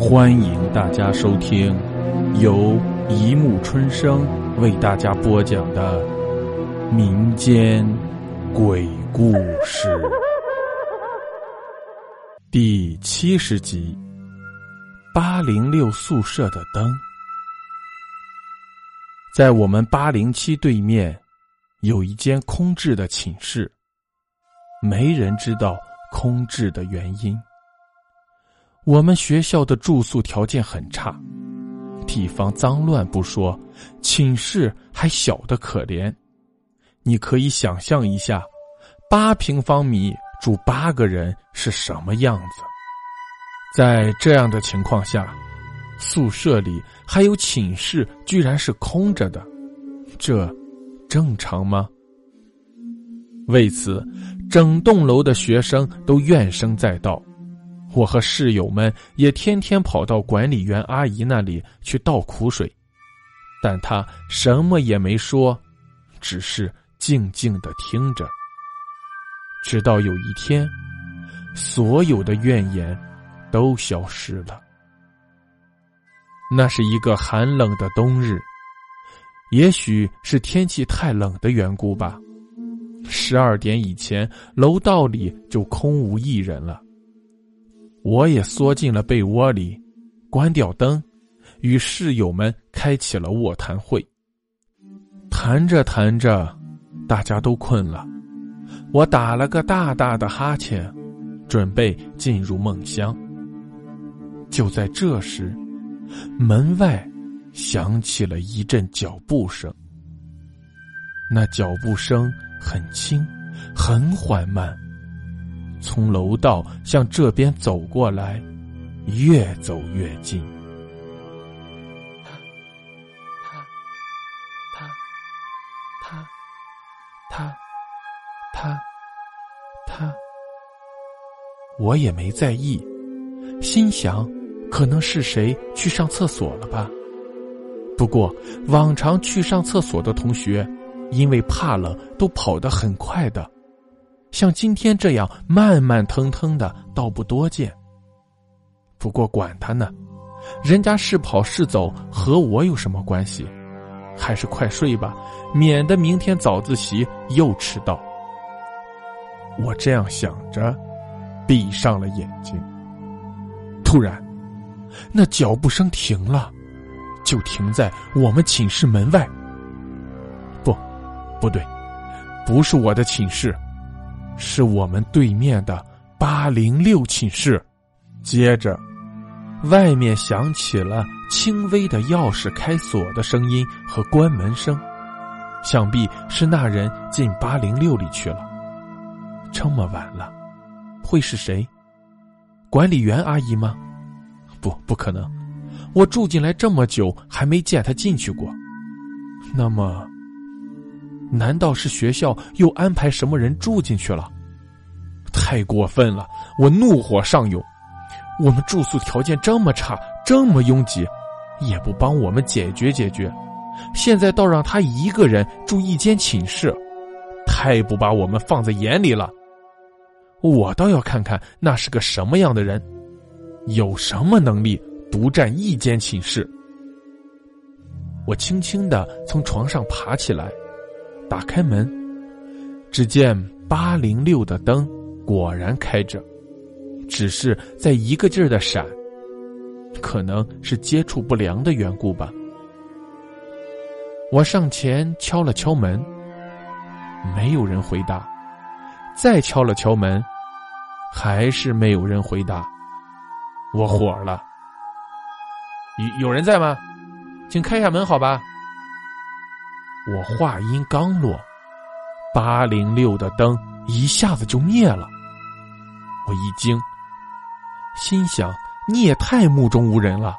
欢迎大家收听由一木春生为大家播讲的民间鬼故事第七十集：八零六宿舍的灯。在我们八零七对面有一间空置的寝室，没人知道空置的原因。我们学校的住宿条件很差，地方脏乱不说，寝室还小的可怜。你可以想象一下，八平方米住八个人是什么样子。在这样的情况下，宿舍里还有寝室居然是空着的，这正常吗？为此，整栋楼的学生都怨声载道。我和室友们也天天跑到管理员阿姨那里去倒苦水，但她什么也没说，只是静静的听着。直到有一天，所有的怨言都消失了。那是一个寒冷的冬日，也许是天气太冷的缘故吧。十二点以前，楼道里就空无一人了。我也缩进了被窝里，关掉灯，与室友们开启了卧谈会。谈着谈着，大家都困了，我打了个大大的哈欠，准备进入梦乡。就在这时，门外响起了一阵脚步声。那脚步声很轻，很缓慢。从楼道向这边走过来，越走越近。他，他，他，他，他，他。他我也没在意，心想，可能是谁去上厕所了吧。不过，往常去上厕所的同学，因为怕冷，都跑得很快的。像今天这样慢慢腾腾的，倒不多见。不过管他呢，人家是跑是走，和我有什么关系？还是快睡吧，免得明天早自习又迟到。我这样想着，闭上了眼睛。突然，那脚步声停了，就停在我们寝室门外。不，不对，不是我的寝室。是我们对面的八零六寝室。接着，外面响起了轻微的钥匙开锁的声音和关门声，想必是那人进八零六里去了。这么晚了，会是谁？管理员阿姨吗？不，不可能。我住进来这么久，还没见她进去过。那么。难道是学校又安排什么人住进去了？太过分了！我怒火上涌。我们住宿条件这么差，这么拥挤，也不帮我们解决解决。现在倒让他一个人住一间寝室，太不把我们放在眼里了。我倒要看看那是个什么样的人，有什么能力独占一间寝室。我轻轻的从床上爬起来。打开门，只见八零六的灯果然开着，只是在一个劲儿的闪，可能是接触不良的缘故吧。我上前敲了敲门，没有人回答，再敲了敲门，还是没有人回答。我火了，有有人在吗？请开下门，好吧。我话音刚落，八零六的灯一下子就灭了。我一惊，心想：你也太目中无人了。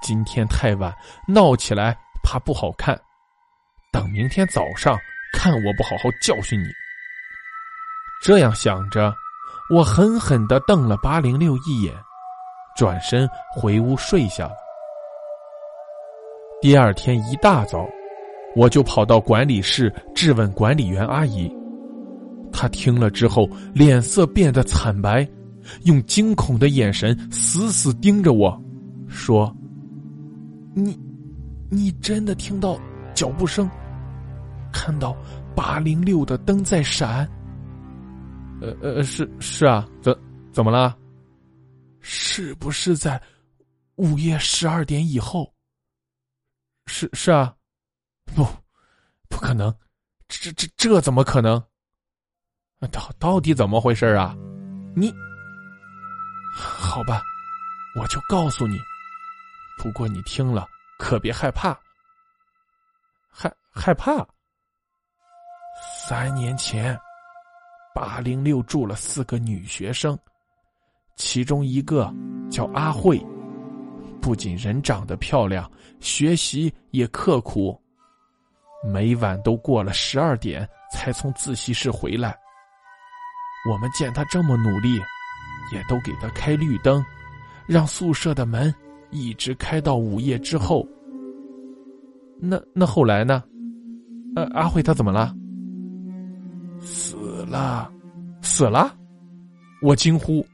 今天太晚，闹起来怕不好看。等明天早上，看我不好好教训你。这样想着，我狠狠的瞪了八零六一眼，转身回屋睡下了。第二天一大早。我就跑到管理室质问管理员阿姨，她听了之后脸色变得惨白，用惊恐的眼神死死盯着我，说：“你，你真的听到脚步声，看到八零六的灯在闪？呃呃，是是啊，怎怎么了？是不是在午夜十二点以后？是是啊，不，不可能，这这这怎么可能？到到底怎么回事啊？你。”好吧，我就告诉你。不过你听了可别害怕。害害怕？三年前，八零六住了四个女学生，其中一个叫阿慧，不仅人长得漂亮，学习也刻苦，每晚都过了十二点才从自习室回来。我们见他这么努力。也都给他开绿灯，让宿舍的门一直开到午夜之后。那那后来呢？呃，阿慧她怎么了？死了，死了！我惊呼。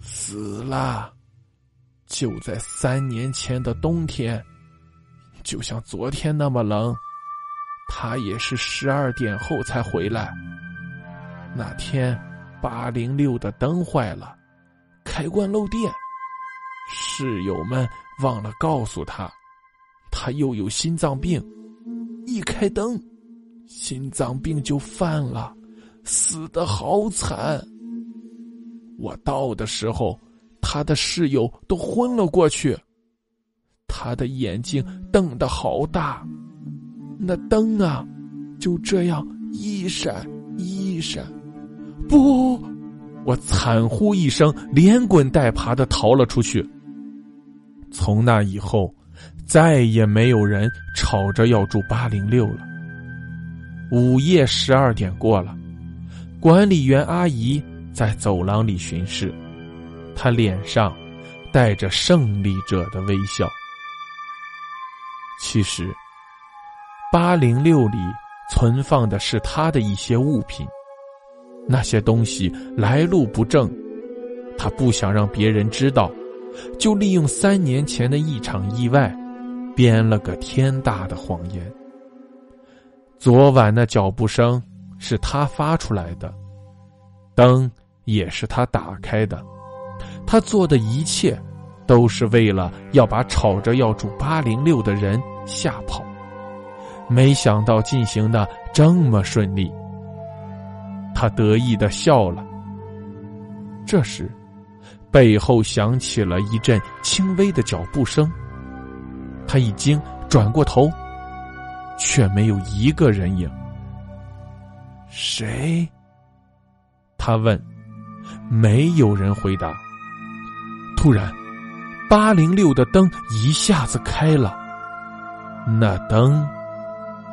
死了，就在三年前的冬天，就像昨天那么冷，他也是十二点后才回来。那天。八零六的灯坏了，开关漏电，室友们忘了告诉他，他又有心脏病，一开灯，心脏病就犯了，死的好惨。我到的时候，他的室友都昏了过去，他的眼睛瞪得好大，那灯啊，就这样一闪一闪。不！我惨呼一声，连滚带爬的逃了出去。从那以后，再也没有人吵着要住八零六了。午夜十二点过了，管理员阿姨在走廊里巡视，她脸上带着胜利者的微笑。其实，八零六里存放的是他的一些物品。那些东西来路不正，他不想让别人知道，就利用三年前的一场意外，编了个天大的谎言。昨晚的脚步声是他发出来的，灯也是他打开的，他做的一切都是为了要把吵着要住八零六的人吓跑，没想到进行的这么顺利。他得意的笑了。这时，背后响起了一阵轻微的脚步声。他一惊，转过头，却没有一个人影。谁？他问。没有人回答。突然，八零六的灯一下子开了，那灯